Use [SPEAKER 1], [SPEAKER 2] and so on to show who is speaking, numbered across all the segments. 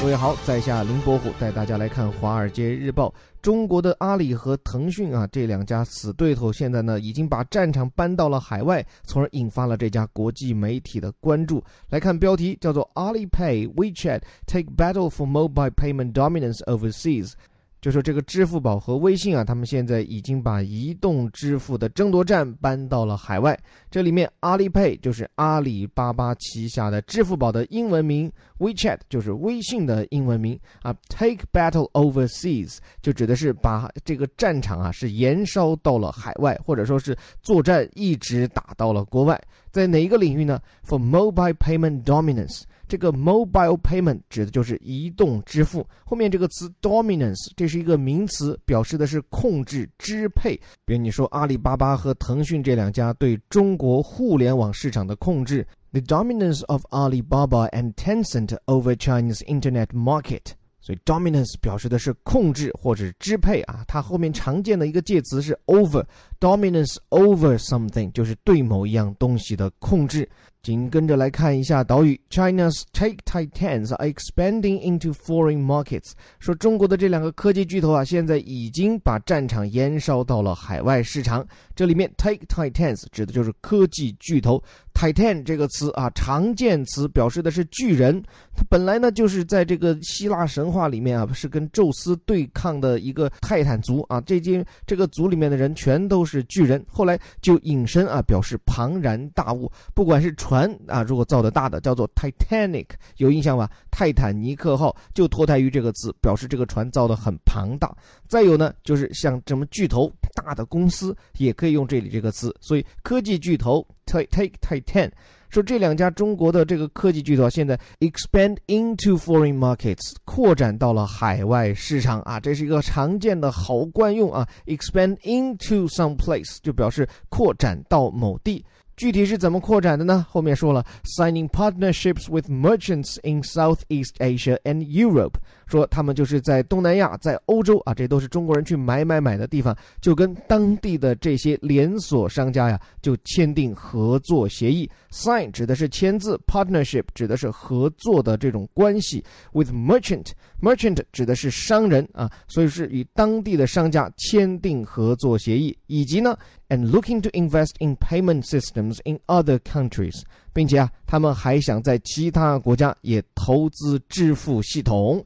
[SPEAKER 1] 各位好，在下林伯虎带大家来看《华尔街日报》。中国的阿里和腾讯啊，这两家死对头，现在呢已经把战场搬到了海外，从而引发了这家国际媒体的关注。来看标题，叫做 “Alipay WeChat take battle for mobile payment dominance overseas”。就说这个支付宝和微信啊，他们现在已经把移动支付的争夺战搬到了海外。这里面阿里 Pay 就是阿里巴巴旗下的支付宝的英文名，WeChat 就是微信的英文名啊。Take battle overseas 就指的是把这个战场啊是延烧到了海外，或者说是作战一直打到了国外。在哪一个领域呢？For mobile payment dominance。这个 mobile payment 指的就是移动支付，后面这个词 dominance 这是一个名词，表示的是控制、支配。比如你说阿里巴巴和腾讯这两家对中国互联网市场的控制，the dominance of Alibaba and Tencent over Chinese internet market。所以 dominance 表示的是控制或者支配啊，它后面常见的一个介词是 over Dominance over something 就是对某一样东西的控制。紧跟着来看一下岛屿，China's tech titans are expanding into foreign markets。说中国的这两个科技巨头啊，现在已经把战场延烧到了海外市场。这里面 tech titans 指的就是科技巨头。Titan 这个词啊，常见词，表示的是巨人。它本来呢就是在这个希腊神话里面啊，是跟宙斯对抗的一个泰坦族啊。这间这个族里面的人全都是是巨人。后来就引申啊，表示庞然大物。不管是船啊，如果造的大的叫做 Titanic，有印象吧？泰坦尼克号就脱胎于这个词，表示这个船造的很庞大。再有呢，就是像什么巨头大的公司也可以用这里这个词。所以科技巨头 Take Titan，说这两家中国的这个科技巨头现在 expand into foreign markets，扩展到了海外市场啊，这是一个常见的好惯用啊。expand into some place 就表示扩展到某地。具体是怎么扩展的呢？后面说了，signing partnerships with merchants in Southeast Asia and Europe，说他们就是在东南亚、在欧洲啊，这都是中国人去买买买的地方，就跟当地的这些连锁商家呀，就签订合作协议。sign 指的是签字，partnership 指的是合作的这种关系。with merchant，merchant 指的是商人啊，所以是与当地的商家签订合作协议，以及呢。and looking to invest in payment systems in other countries，并且啊，他们还想在其他国家也投资支付系统。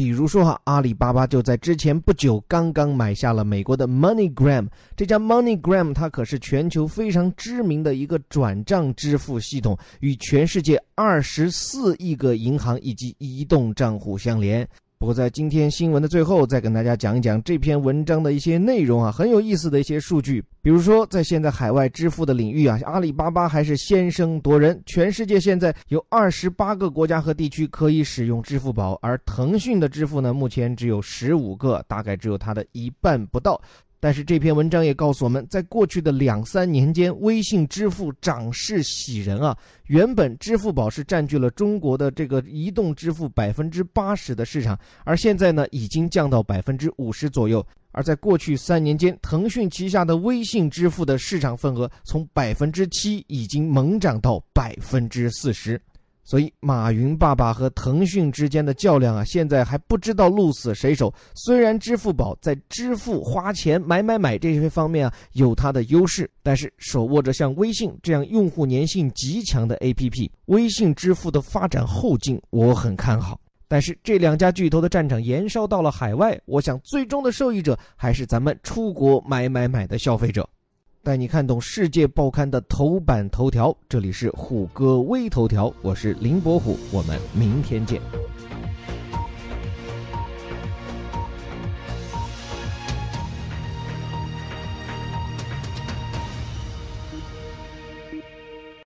[SPEAKER 1] 比如说哈，阿里巴巴就在之前不久刚刚买下了美国的 MoneyGram。这家 MoneyGram 它可是全球非常知名的一个转账支付系统，与全世界二十四亿个银行以及移动账户相连。不过，在今天新闻的最后，再跟大家讲一讲这篇文章的一些内容啊，很有意思的一些数据。比如说，在现在海外支付的领域啊，阿里巴巴还是先声夺人。全世界现在有二十八个国家和地区可以使用支付宝，而腾讯的支付呢，目前只有十五个，大概只有它的一半不到。但是这篇文章也告诉我们，在过去的两三年间，微信支付涨势喜人啊。原本支付宝是占据了中国的这个移动支付百分之八十的市场，而现在呢，已经降到百分之五十左右。而在过去三年间，腾讯旗下的微信支付的市场份额从百分之七已经猛涨到百分之四十。所以，马云爸爸和腾讯之间的较量啊，现在还不知道鹿死谁手。虽然支付宝在支付、花钱、买买买这些方面啊有它的优势，但是手握着像微信这样用户粘性极强的 APP，微信支付的发展后劲我很看好。但是这两家巨头的战场延烧到了海外，我想最终的受益者还是咱们出国买买买的消费者。带你看懂世界报刊的头版头条，这里是虎哥微头条，我是林伯虎，我们明天见。